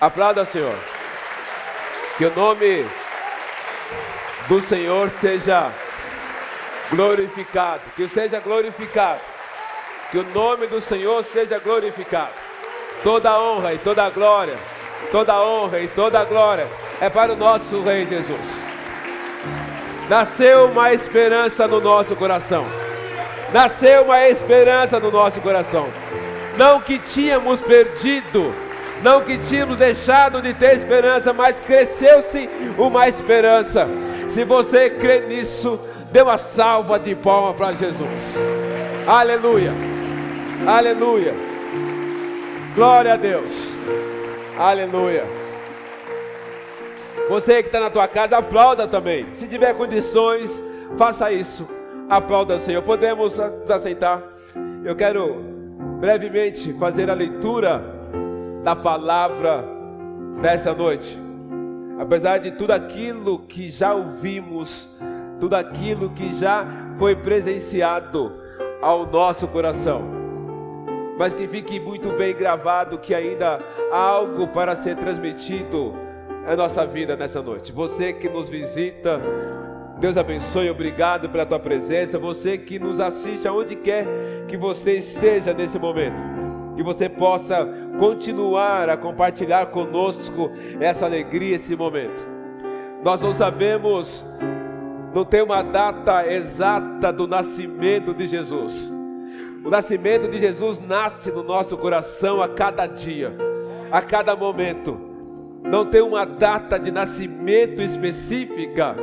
Aplauda, Senhor. Que o nome do Senhor seja glorificado. Que seja glorificado. Que o nome do Senhor seja glorificado. Toda honra e toda glória, toda honra e toda glória é para o nosso Rei Jesus. Nasceu uma esperança no nosso coração. Nasceu uma esperança no nosso coração. Não que tínhamos perdido, não que tínhamos deixado de ter esperança, mas cresceu-se uma esperança. Se você crê nisso, dê uma salva de palmas para Jesus. Aleluia. Aleluia. Glória a Deus. Aleluia. Você que está na tua casa, aplauda também. Se tiver condições, faça isso. Aplauda, Senhor. Podemos nos aceitar. Eu quero brevemente fazer a leitura da palavra dessa noite. Apesar de tudo aquilo que já ouvimos, tudo aquilo que já foi presenciado ao nosso coração, mas que fique muito bem gravado que ainda há algo para ser transmitido a nossa vida nessa noite. Você que nos visita, Deus abençoe, obrigado pela tua presença. Você que nos assiste aonde quer que você esteja nesse momento, que você possa continuar a compartilhar conosco essa alegria, esse momento. Nós não sabemos, não tem uma data exata do nascimento de Jesus. O nascimento de Jesus nasce no nosso coração a cada dia, a cada momento não tem uma data de nascimento específica,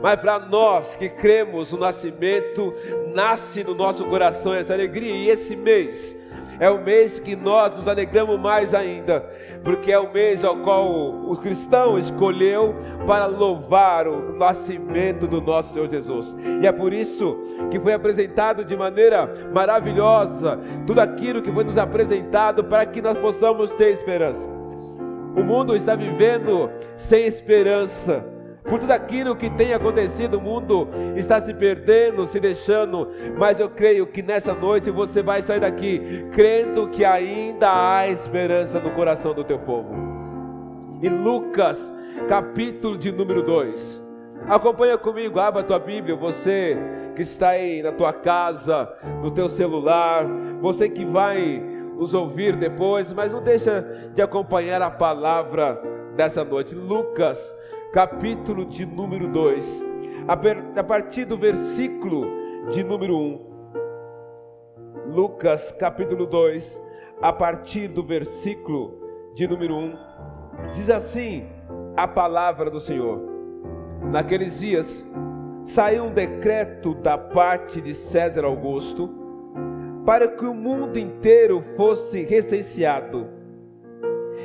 mas para nós que cremos, o nascimento nasce no nosso coração essa alegria, e esse mês é o mês que nós nos alegramos mais ainda, porque é o mês ao qual o cristão escolheu para louvar o nascimento do nosso Senhor Jesus. E é por isso que foi apresentado de maneira maravilhosa tudo aquilo que foi nos apresentado para que nós possamos ter esperança. O mundo está vivendo sem esperança. Por tudo aquilo que tem acontecido, o mundo está se perdendo, se deixando, mas eu creio que nessa noite você vai sair daqui crendo que ainda há esperança no coração do teu povo. Em Lucas, capítulo de número 2. Acompanha comigo, abra a tua Bíblia, você que está aí na tua casa, no teu celular, você que vai nos ouvir depois, mas não deixa de acompanhar a palavra dessa noite. Lucas, capítulo de número 2, a partir do versículo de número 1. Lucas, capítulo 2, a partir do versículo de número 1, diz assim a palavra do Senhor. Naqueles dias saiu um decreto da parte de César Augusto para que o mundo inteiro fosse recenseado.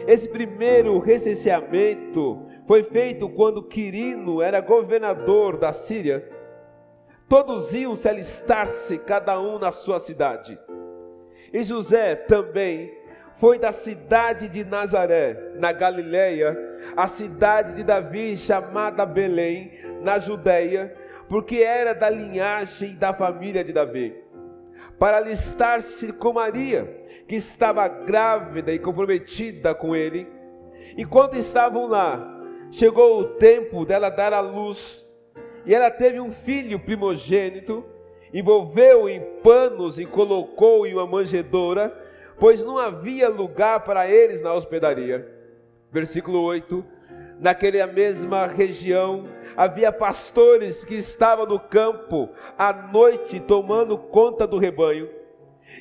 Esse primeiro recenseamento foi feito quando Quirino era governador da Síria. Todos iam se alistar-se, cada um na sua cidade. E José também foi da cidade de Nazaré, na Galileia, a cidade de Davi, chamada Belém, na Judéia, porque era da linhagem da família de Davi para alistar-se com Maria, que estava grávida e comprometida com ele. Enquanto estavam lá, chegou o tempo dela dar à luz, e ela teve um filho primogênito, envolveu-o em panos e colocou em uma manjedoura, pois não havia lugar para eles na hospedaria. Versículo 8: Naquela mesma região havia pastores que estavam no campo à noite tomando conta do rebanho.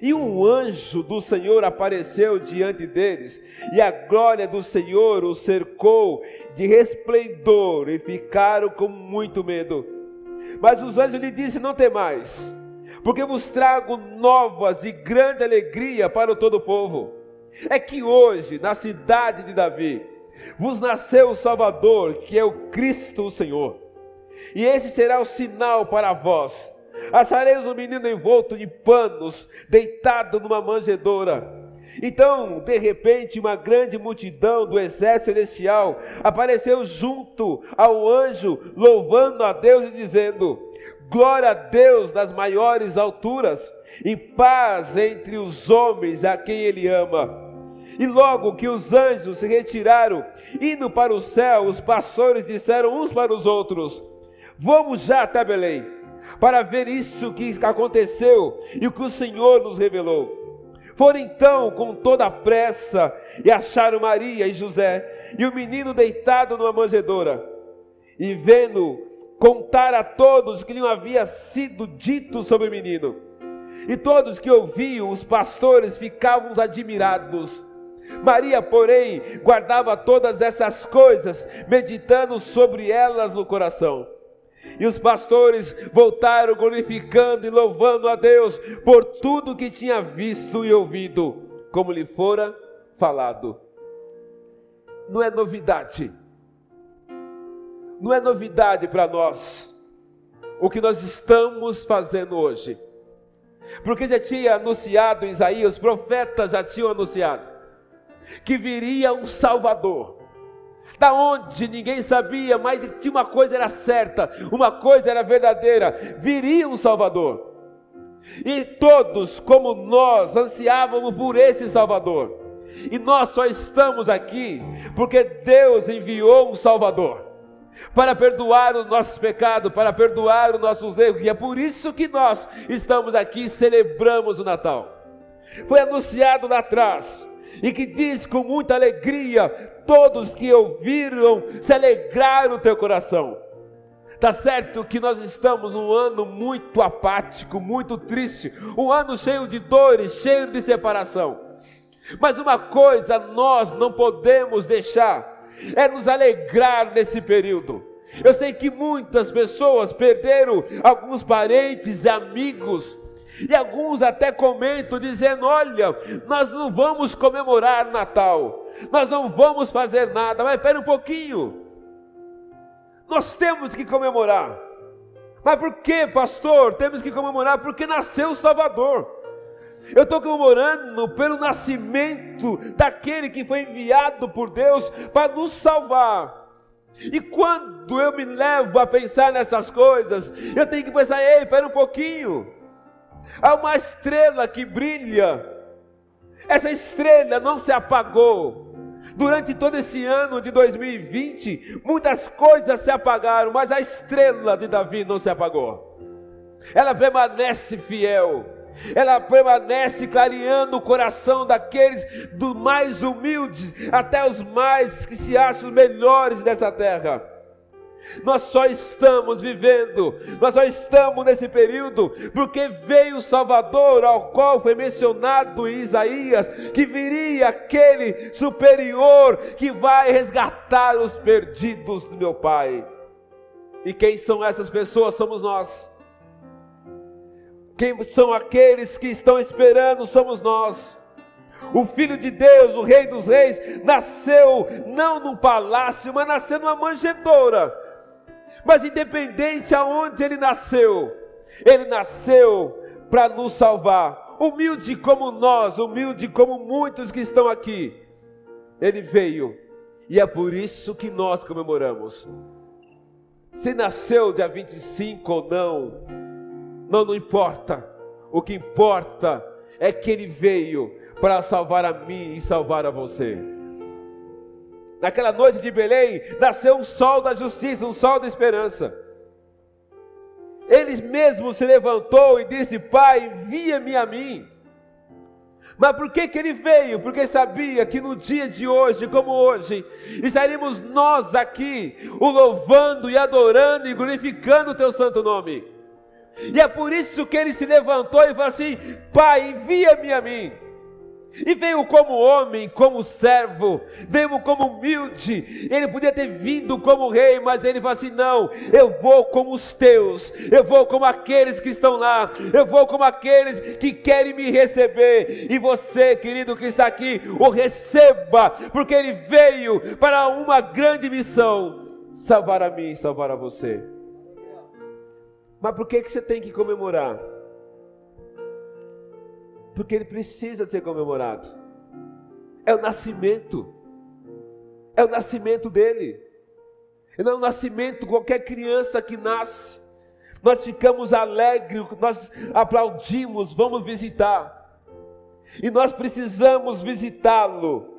E um anjo do Senhor apareceu diante deles, e a glória do Senhor os cercou de resplendor, e ficaram com muito medo. Mas os anjos lhe disse: Não temais, porque vos trago novas e grande alegria para o todo o povo. É que hoje, na cidade de Davi, vos nasceu o Salvador, que é o Cristo o Senhor. E esse será o sinal para vós: achareis um menino envolto de panos, deitado numa manjedoura. Então, de repente, uma grande multidão do exército celestial apareceu junto ao anjo, louvando a Deus e dizendo: Glória a Deus nas maiores alturas, e paz entre os homens a quem Ele ama. E logo que os anjos se retiraram, indo para o céu, os pastores disseram uns para os outros: Vamos já até Belém, para ver isso que aconteceu e o que o Senhor nos revelou. Foram então com toda a pressa e acharam Maria e José e o menino deitado numa manjedoura. E vendo, contar a todos que lhe havia sido dito sobre o menino. E todos que ouviam, os pastores ficavam admirados. Maria, porém, guardava todas essas coisas, meditando sobre elas no coração. E os pastores voltaram glorificando e louvando a Deus por tudo que tinha visto e ouvido, como lhe fora falado. Não é novidade, não é novidade para nós o que nós estamos fazendo hoje, porque já tinha anunciado Isaías, profetas já tinham anunciado que viria um Salvador da onde ninguém sabia, mas tinha uma coisa era certa, uma coisa era verdadeira: viria um Salvador. E todos, como nós, ansiávamos por esse Salvador. E nós só estamos aqui porque Deus enviou um Salvador para perdoar os nossos pecados, para perdoar os nossos erros, e é por isso que nós estamos aqui e celebramos o Natal. Foi anunciado lá atrás, e que diz com muita alegria: todos que ouviram se alegraram no teu coração. Tá certo que nós estamos um ano muito apático, muito triste, um ano cheio de dores, cheio de separação. Mas uma coisa nós não podemos deixar é nos alegrar nesse período. Eu sei que muitas pessoas perderam alguns parentes e amigos e alguns até comentam dizendo: olha, nós não vamos comemorar Natal, nós não vamos fazer nada, mas espera um pouquinho. Nós temos que comemorar. Mas por que, pastor? Temos que comemorar porque nasceu o Salvador. Eu estou comemorando pelo nascimento daquele que foi enviado por Deus para nos salvar. E quando eu me levo a pensar nessas coisas, eu tenho que pensar: ei, espera um pouquinho. Há uma estrela que brilha. Essa estrela não se apagou. Durante todo esse ano de 2020, muitas coisas se apagaram, mas a estrela de Davi não se apagou. Ela permanece fiel. Ela permanece clareando o coração daqueles dos mais humildes até os mais que se acham melhores dessa terra. Nós só estamos vivendo, nós só estamos nesse período, porque veio o Salvador, ao qual foi mencionado em Isaías, que viria aquele superior que vai resgatar os perdidos do meu Pai. E quem são essas pessoas? Somos nós. Quem são aqueles que estão esperando? Somos nós. O Filho de Deus, o Rei dos Reis, nasceu não num palácio, mas nasceu numa manjedoura mas independente aonde ele nasceu, ele nasceu para nos salvar. Humilde como nós, humilde como muitos que estão aqui, ele veio. E é por isso que nós comemoramos. Se nasceu dia 25 ou não, não, não importa. O que importa é que ele veio para salvar a mim e salvar a você. Naquela noite de Belém, nasceu um sol da justiça, um sol da esperança. Ele mesmo se levantou e disse: Pai, envia-me a mim. Mas por que, que ele veio? Porque sabia que no dia de hoje, como hoje, estaríamos nós aqui, o louvando e adorando e glorificando o teu santo nome. E é por isso que ele se levantou e falou assim: Pai, envia-me a mim. E veio como homem, como servo, veio como humilde. Ele podia ter vindo como rei, mas ele falou assim: não, eu vou como os teus, eu vou como aqueles que estão lá, eu vou como aqueles que querem me receber. E você, querido que está aqui, o receba, porque ele veio para uma grande missão: salvar a mim e salvar a você. Mas por que, que você tem que comemorar? Porque ele precisa ser comemorado. É o nascimento, é o nascimento dele, não é o nascimento qualquer criança que nasce. Nós ficamos alegres, nós aplaudimos, vamos visitar. E nós precisamos visitá-lo.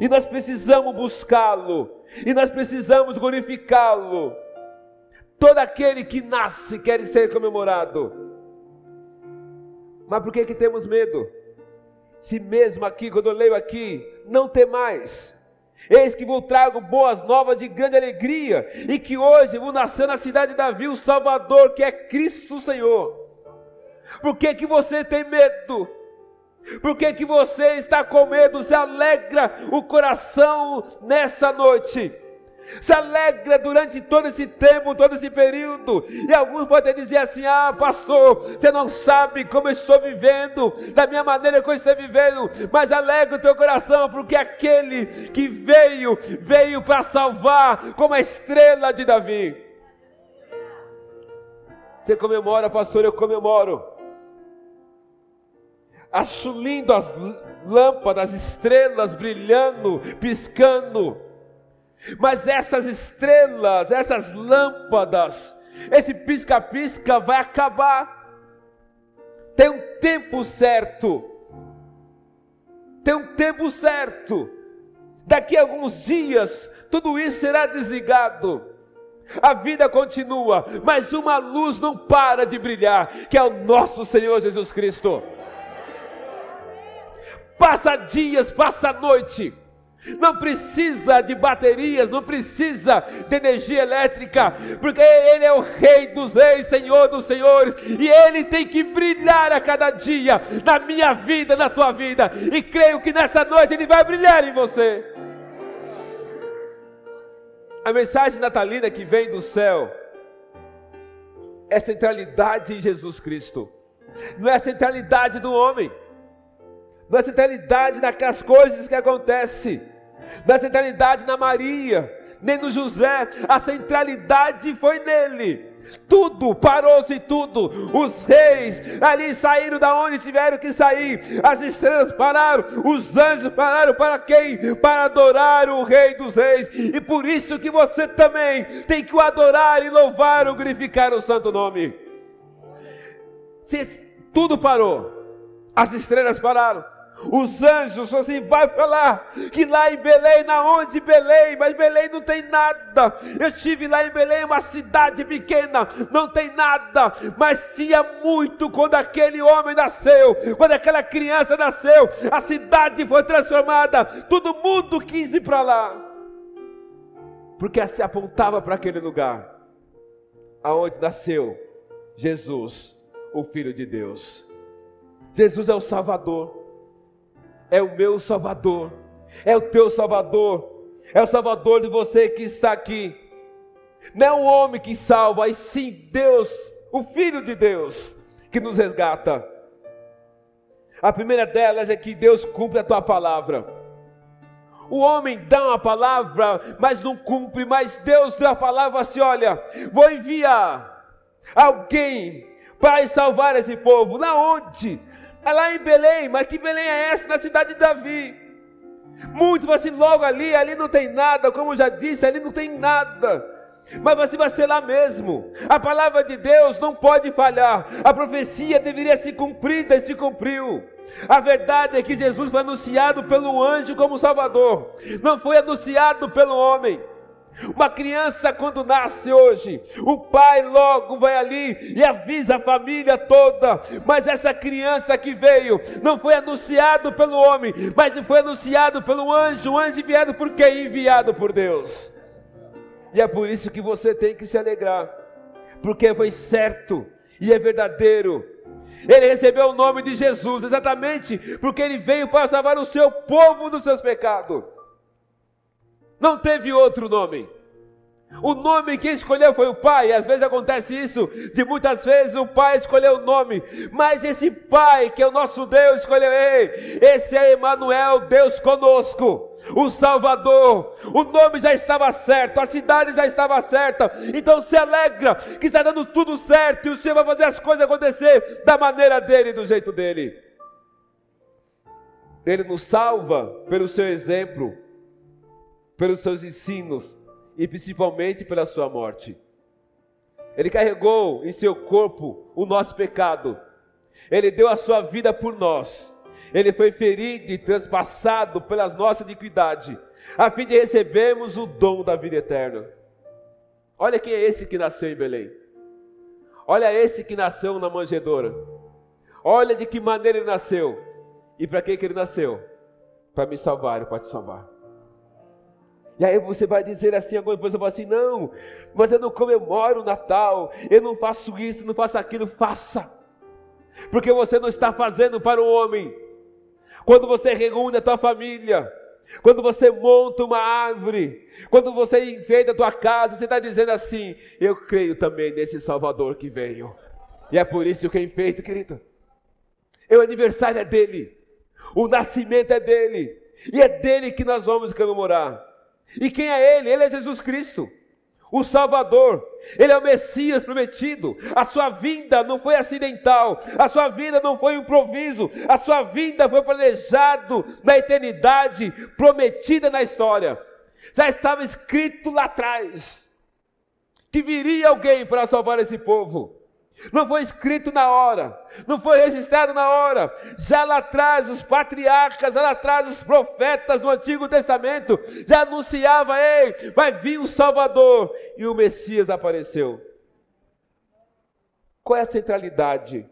E nós precisamos buscá-lo. E nós precisamos glorificá-lo. Todo aquele que nasce quer ser comemorado. Mas por que que temos medo? Se mesmo aqui, quando eu leio aqui, não tem mais. Eis que vos trago boas novas de grande alegria, e que hoje vos nasceu na cidade de Davi o Salvador, que é Cristo Senhor. Por que, que você tem medo? Por que, que você está com medo? Se alegra o coração nessa noite. Se alegra durante todo esse tempo, todo esse período. E alguns podem dizer assim: Ah, pastor, você não sabe como eu estou vivendo, da minha maneira que eu estou vivendo. Mas alegra o teu coração, porque aquele que veio, veio para salvar, como a estrela de Davi. Você comemora, pastor, eu comemoro. Acho lindo as lâmpadas, estrelas brilhando, piscando. Mas essas estrelas, essas lâmpadas, esse pisca-pisca vai acabar. Tem um tempo certo. Tem um tempo certo. Daqui a alguns dias, tudo isso será desligado. A vida continua, mas uma luz não para de brilhar, que é o nosso Senhor Jesus Cristo passa dias, passa noite. Não precisa de baterias, não precisa de energia elétrica, porque Ele é o Rei dos Reis, Senhor dos Senhores, e Ele tem que brilhar a cada dia, na minha vida, na tua vida, e creio que nessa noite Ele vai brilhar em você. A mensagem natalina que vem do céu é centralidade em Jesus Cristo, não é a centralidade do homem. Na centralidade naquelas coisas que acontecem, na centralidade na Maria, nem no José, a centralidade foi nele. Tudo, parou-se tudo. Os reis ali saíram da onde tiveram que sair. As estrelas pararam, os anjos pararam para quem? Para adorar o Rei dos Reis. E por isso que você também tem que o adorar e louvar ou glorificar o santo nome. Se tudo parou, as estrelas pararam, os anjos assim, vai para lá, que lá em Belém, na onde Belém, mas Belém não tem nada. Eu estive lá em Belém, uma cidade pequena, não tem nada, mas tinha muito quando aquele homem nasceu, quando aquela criança nasceu, a cidade foi transformada, todo mundo quis ir para lá, porque se apontava para aquele lugar, aonde nasceu Jesus, o Filho de Deus. Jesus é o Salvador é o meu Salvador, é o teu Salvador, é o Salvador de você que está aqui. Não é o homem que salva, e sim Deus, o Filho de Deus, que nos resgata. A primeira delas é que Deus cumpre a tua palavra. O homem dá uma palavra, mas não cumpre, mas Deus deu a palavra assim: olha, vou enviar alguém para salvar esse povo. Na onde? É lá em Belém, mas que Belém é essa? Na cidade de Davi. Muito assim, logo ali, ali não tem nada, como eu já disse, ali não tem nada. Mas você vai ser lá mesmo. A palavra de Deus não pode falhar. A profecia deveria ser cumprida e se cumpriu. A verdade é que Jesus foi anunciado pelo anjo como Salvador, não foi anunciado pelo homem. Uma criança, quando nasce hoje, o pai logo vai ali e avisa a família toda. Mas essa criança que veio não foi anunciado pelo homem, mas foi anunciado pelo anjo. O anjo enviado por quem? Enviado por Deus. E é por isso que você tem que se alegrar, porque foi certo e é verdadeiro. Ele recebeu o nome de Jesus, exatamente porque ele veio para salvar o seu povo dos seus pecados. Não teve outro nome. O nome que escolheu foi o pai. Às vezes acontece isso, de muitas vezes o pai escolheu o nome, mas esse pai que é o nosso Deus escolheu ele. Esse é Emmanuel, Deus conosco, o Salvador. O nome já estava certo, a cidade já estava certa. Então se alegra que está dando tudo certo e o Senhor vai fazer as coisas acontecer da maneira dele, do jeito dele. Ele nos salva pelo seu exemplo pelos seus ensinos e principalmente pela sua morte. Ele carregou em seu corpo o nosso pecado. Ele deu a sua vida por nós. Ele foi ferido e transpassado pelas nossas iniquidades, a fim de recebermos o dom da vida eterna. Olha quem é esse que nasceu em Belém. Olha esse que nasceu na manjedoura. Olha de que maneira ele nasceu. E para que, que ele nasceu? Para me salvar e para te salvar. E aí você vai dizer assim, alguma coisa vai assim, não, mas eu não comemoro o Natal, eu não faço isso, não faço aquilo, faça. Porque você não está fazendo para o homem. Quando você reúne a tua família, quando você monta uma árvore, quando você enfeita a tua casa, você está dizendo assim: Eu creio também nesse Salvador que veio. E é por isso que eu enfeito, querido. O aniversário é dele, o nascimento é dele, e é dele que nós vamos comemorar. E quem é ele? Ele é Jesus Cristo o Salvador, Ele é o Messias prometido. A sua vinda não foi acidental, a sua vida não foi improviso, a sua vinda foi planejado na eternidade, prometida na história. Já estava escrito lá atrás que viria alguém para salvar esse povo. Não foi escrito na hora, não foi registrado na hora. Já lá atrás, os patriarcas, já lá atrás, os profetas do Antigo Testamento já anunciava: ei, vai vir o Salvador. E o Messias apareceu. Qual é a centralidade?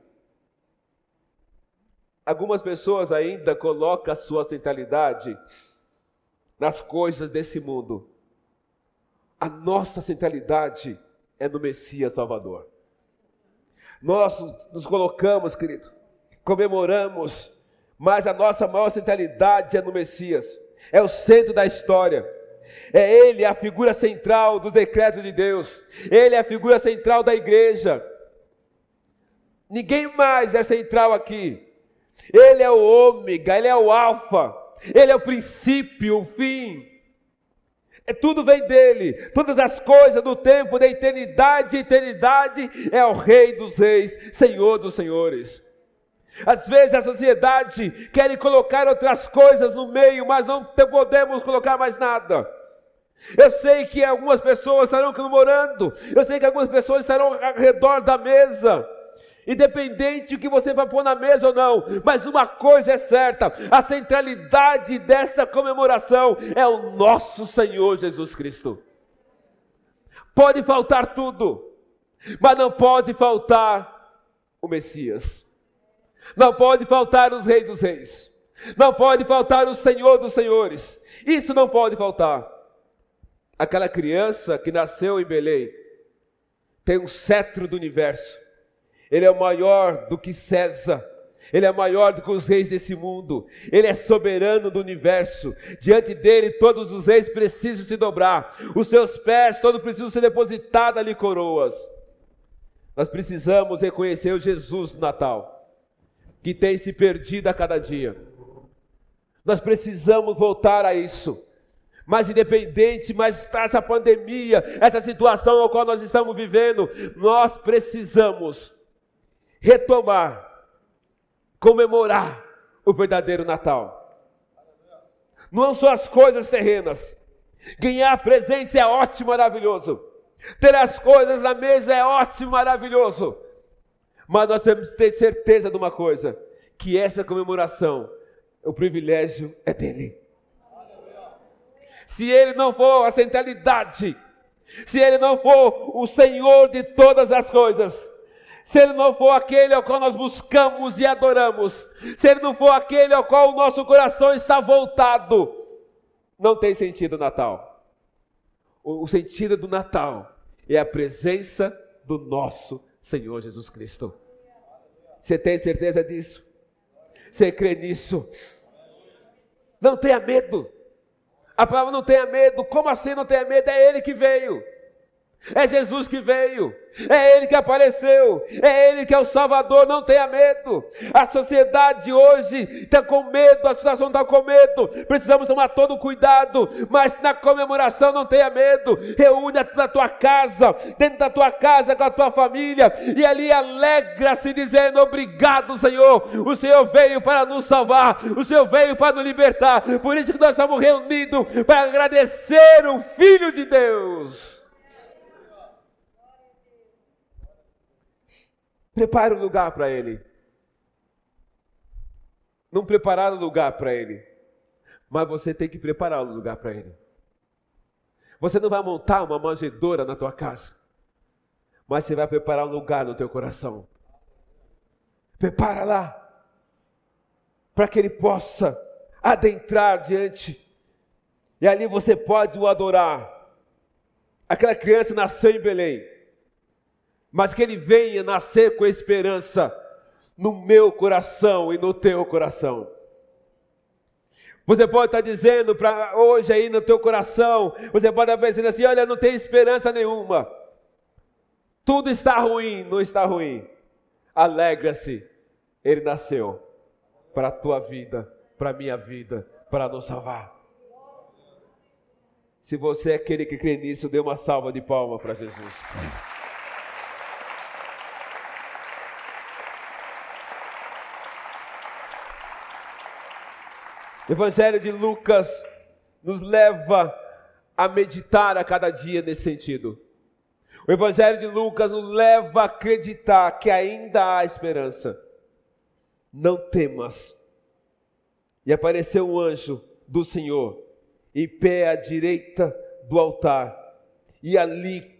Algumas pessoas ainda colocam a sua centralidade nas coisas desse mundo. A nossa centralidade é no Messias Salvador. Nós nos colocamos, querido, comemoramos, mas a nossa maior centralidade é no Messias, é o centro da história. É Ele a figura central do decreto de Deus, Ele é a figura central da igreja. Ninguém mais é central aqui. Ele é o ômega, Ele é o alfa, Ele é o princípio, o fim. É, tudo vem dele, todas as coisas do tempo da eternidade, eternidade é o Rei dos Reis, Senhor dos Senhores. Às vezes a sociedade quer colocar outras coisas no meio, mas não podemos colocar mais nada. Eu sei que algumas pessoas estarão comemorando, eu sei que algumas pessoas estarão ao redor da mesa, independente do que você vai pôr na mesa ou não, mas uma coisa é certa: a centralidade dessa comemoração é o nosso Senhor Jesus Cristo. Pode faltar tudo, mas não pode faltar o Messias, não pode faltar os Reis dos Reis, não pode faltar o Senhor dos Senhores, isso não pode faltar. Aquela criança que nasceu em Belém tem um cetro do universo ele é maior do que César. Ele é maior do que os reis desse mundo. Ele é soberano do universo. Diante dele, todos os reis precisam se dobrar. Os seus pés, todos precisam ser depositados ali coroas. Nós precisamos reconhecer o Jesus do Natal, que tem se perdido a cada dia. Nós precisamos voltar a isso. Mas independente, mas essa pandemia, essa situação ao qual nós estamos vivendo, nós precisamos retomar, comemorar o verdadeiro Natal. Não são as coisas terrenas. Ganhar presença é ótimo, maravilhoso. Ter as coisas na mesa é ótimo, maravilhoso. Mas nós temos que ter certeza de uma coisa: que essa comemoração, o privilégio é dele. Se ele não for a centralidade, se ele não for o Senhor de todas as coisas, se Ele não for aquele ao qual nós buscamos e adoramos, se Ele não for aquele ao qual o nosso coração está voltado, não tem sentido o Natal. O, o sentido do Natal é a presença do nosso Senhor Jesus Cristo. Você tem certeza disso? Você crê nisso? Não tenha medo. A palavra não tenha medo. Como assim não tenha medo? É Ele que veio. É Jesus que veio, é Ele que apareceu, é Ele que é o Salvador, não tenha medo. A sociedade hoje está com medo, a situação está com medo, precisamos tomar todo cuidado, mas na comemoração não tenha medo. Reúne na tua casa, dentro da tua casa com a tua família, e ali alegra-se dizendo: Obrigado, Senhor. O Senhor veio para nos salvar, o Senhor veio para nos libertar. Por isso que nós estamos reunidos para agradecer o Filho de Deus. Prepare um lugar para Ele. não prepararam o lugar para ele, mas você tem que preparar o lugar para ele. Você não vai montar uma manjedoura na tua casa, mas você vai preparar um lugar no teu coração. Prepara lá, para que ele possa adentrar diante, e ali você pode o adorar. Aquela criança nasceu em Belém, mas que ele venha nascer com esperança no meu coração e no teu coração. Você pode estar dizendo para hoje aí no teu coração, você pode estar pensando assim: olha, não tem esperança nenhuma. Tudo está ruim, não está ruim. Alegra-se, ele nasceu para a tua vida, para a minha vida, para nos salvar. Se você é aquele que crê nisso, dê uma salva de palma para Jesus. Evangelho de Lucas nos leva a meditar a cada dia nesse sentido. O Evangelho de Lucas nos leva a acreditar que ainda há esperança. Não temas. E apareceu um anjo do Senhor em pé à direita do altar. E ali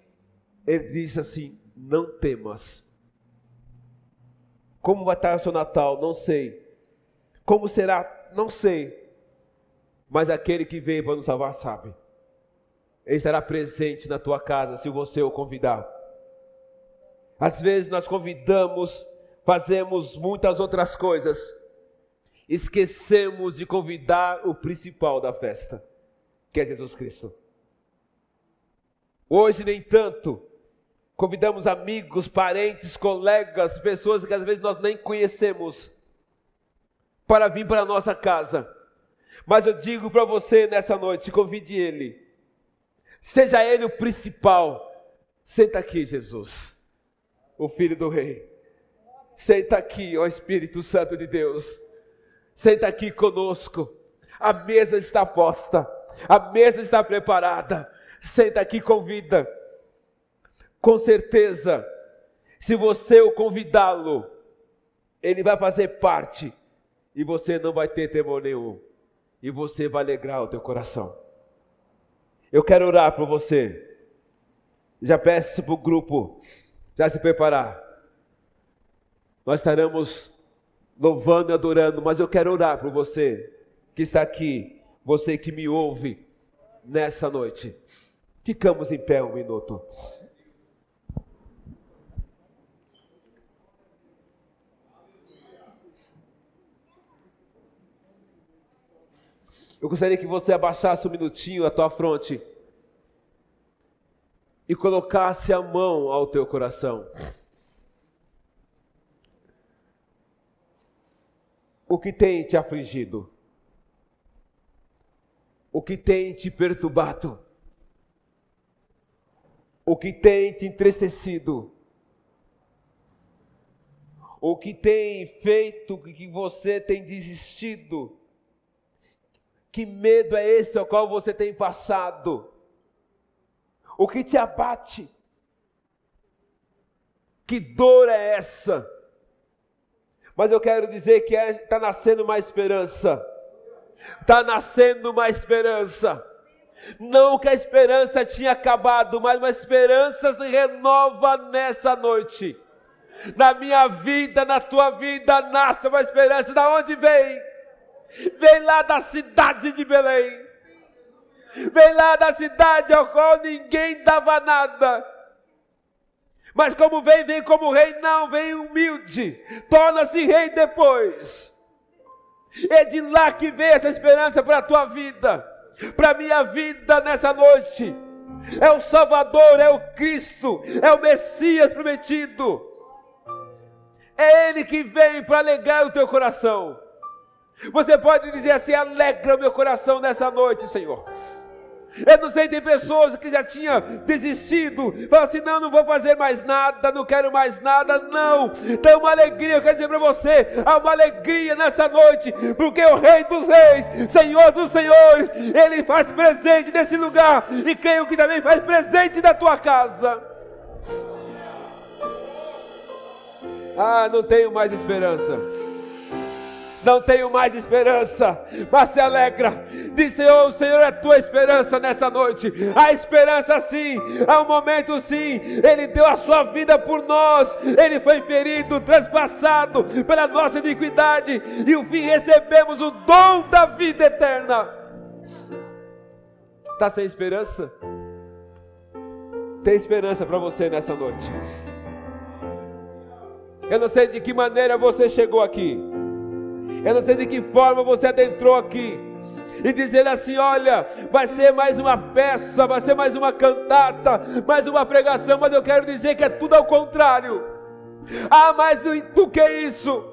ele disse assim: Não temas. Como vai estar o seu Natal? Não sei. Como será? Não sei mas aquele que veio para nos salvar sabe. Ele estará presente na tua casa se você o convidar. Às vezes nós convidamos, fazemos muitas outras coisas, esquecemos de convidar o principal da festa, que é Jesus Cristo. Hoje, nem tanto, convidamos amigos, parentes, colegas, pessoas que às vezes nós nem conhecemos, para vir para a nossa casa mas eu digo para você nessa noite: convide Ele. Seja Ele o principal. Senta aqui, Jesus, o Filho do Rei. Senta aqui, ó Espírito Santo de Deus. Senta aqui conosco. A mesa está posta, a mesa está preparada. Senta aqui, convida. Com certeza, se você o convidá-lo, ele vai fazer parte e você não vai ter temor nenhum e você vai alegrar o teu coração. Eu quero orar por você. Já peço para o grupo já se preparar. Nós estaremos louvando e adorando, mas eu quero orar por você que está aqui, você que me ouve nessa noite. Ficamos em pé um minuto. Eu gostaria que você abaixasse um minutinho a tua fronte e colocasse a mão ao teu coração. O que tem te afligido? O que tem te perturbado? O que tem te entristecido? O que tem feito que você tem desistido? Que medo é esse ao qual você tem passado? O que te abate? Que dor é essa? Mas eu quero dizer que está é, nascendo uma esperança. Está nascendo uma esperança. Não que a esperança tinha acabado, mas uma esperança se renova nessa noite. Na minha vida, na tua vida, nasce uma esperança. Da onde vem? Vem lá da cidade de Belém. Vem lá da cidade ao qual ninguém dava nada. Mas como vem, vem como rei, não, vem humilde, torna-se rei depois. É de lá que vem essa esperança para a tua vida, para a minha vida nessa noite. É o Salvador, é o Cristo, é o Messias prometido. É Ele que vem para alegrar o teu coração. Você pode dizer assim: alegra meu coração nessa noite, Senhor. Eu não sei, tem pessoas que já tinham desistido, falam assim: não, não vou fazer mais nada, não quero mais nada. Não, tem uma alegria, eu quero dizer para você: há uma alegria nessa noite, porque o Rei dos Reis, Senhor dos Senhores, Ele faz presente nesse lugar, e creio que também faz presente na tua casa. Ah, não tenho mais esperança. Não tenho mais esperança, mas se alegra. Diz Senhor, o Senhor é tua esperança nessa noite. A esperança sim, há um momento sim, Ele deu a sua vida por nós, Ele foi ferido, transpassado pela nossa iniquidade, e o fim recebemos o dom da vida eterna. Está sem esperança? Tem esperança para você nessa noite. Eu não sei de que maneira você chegou aqui. Eu não sei de que forma você adentrou aqui. E dizer assim: olha, vai ser mais uma peça, vai ser mais uma cantata, mais uma pregação, mas eu quero dizer que é tudo ao contrário. Há mais do que isso.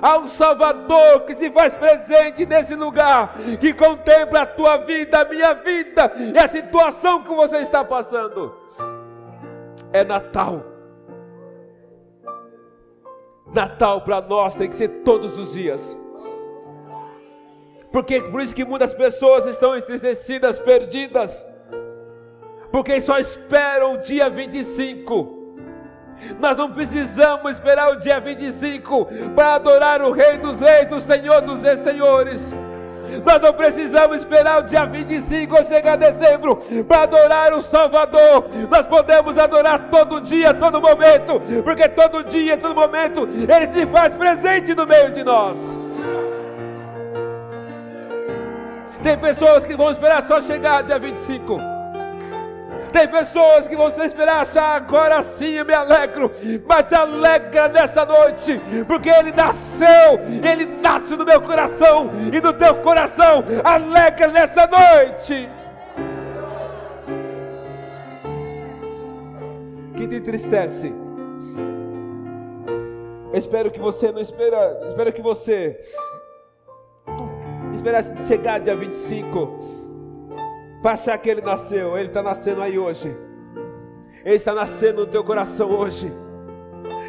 Há um Salvador que se faz presente nesse lugar, que contempla a tua vida, a minha vida e a situação que você está passando. É Natal. Natal para nós tem que ser todos os dias. Porque por isso que muitas pessoas estão entristecidas, perdidas. Porque só esperam o dia 25. Nós não precisamos esperar o dia 25 para adorar o Rei dos Reis, o Senhor dos Senhores. Nós não precisamos esperar o dia 25 ou chegar dezembro para adorar o Salvador. Nós podemos adorar todo dia, todo momento, porque todo dia, todo momento, Ele se faz presente no meio de nós. Tem pessoas que vão esperar só chegar dia 25. Tem pessoas que vão se esperar agora sim eu me alegro, mas se alegra nessa noite, porque Ele nasceu, Ele nasce no meu coração e no teu coração, alegra nessa noite. Que te entristece. Eu espero que você não espera, espero que você espera chegar dia 25 para achar que ele nasceu. Ele está nascendo aí hoje. Ele está nascendo no teu coração hoje.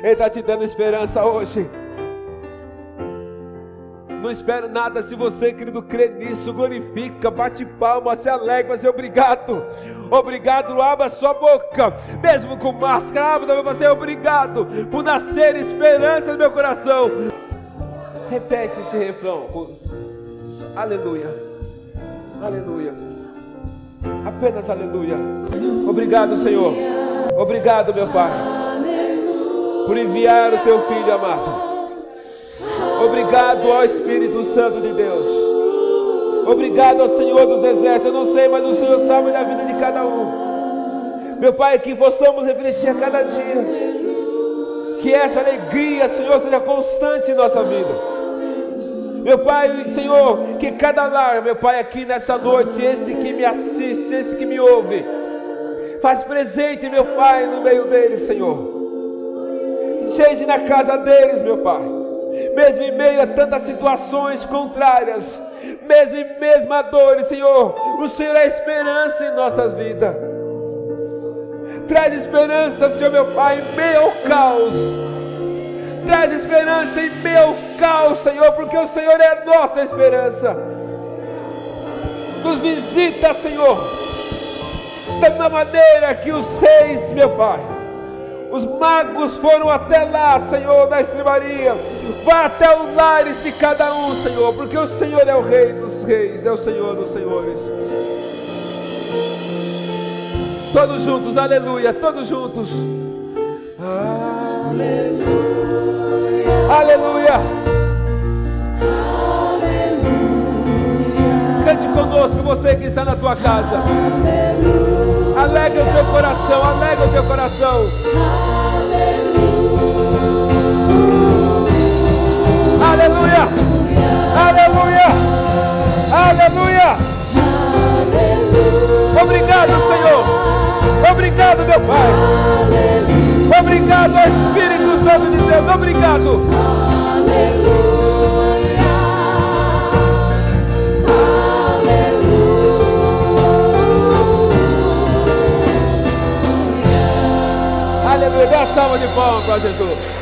Ele está te dando esperança hoje. Não espero nada se você, querido, crê nisso, glorifica, bate palma, se alegra, se obrigado. Obrigado, abra sua boca, mesmo com máscara, abra você, obrigado por nascer esperança no meu coração. Repete esse refrão. Aleluia. Aleluia. Apenas aleluia. Obrigado, Senhor. Obrigado, meu Pai, por enviar o teu filho amado. Obrigado ao Espírito Santo de Deus. Obrigado ao Senhor dos Exércitos. Eu não sei, mas o Senhor sabe da vida de cada um. Meu Pai, que possamos refletir a cada dia. Que essa alegria, Senhor, seja constante em nossa vida. Meu Pai, Senhor, que cada lar, meu Pai, aqui nessa noite, esse que me assiste, esse que me ouve, faz presente, meu Pai, no meio deles, Senhor. Seja na casa deles, meu Pai. Mesmo em meio a tantas situações contrárias, mesmo em mesma dor, Senhor, o Senhor é esperança em nossas vidas. Traz esperança, Senhor, meu Pai, em meio ao caos Traz esperança em meu caos, Senhor, porque o Senhor é a nossa esperança. Nos visita, Senhor, da mesma maneira que os reis, meu Pai, os magos foram até lá, Senhor, da estribaria. Vá até os lares de cada um, Senhor, porque o Senhor é o Rei dos Reis, é o Senhor dos Senhores. Todos juntos, aleluia, todos juntos. Aleluia. Aleluia. Aleluia. Cante conosco, você que está na tua casa. Aleluia. Alegra o teu coração, alegra o teu coração. Aleluia. Aleluia. Aleluia. Obrigado, Senhor. Obrigado, meu Pai. Obrigado, Espírito Santo de Deus, obrigado. Aleluia. Aleluia. Dá salva de palmas para Jesus.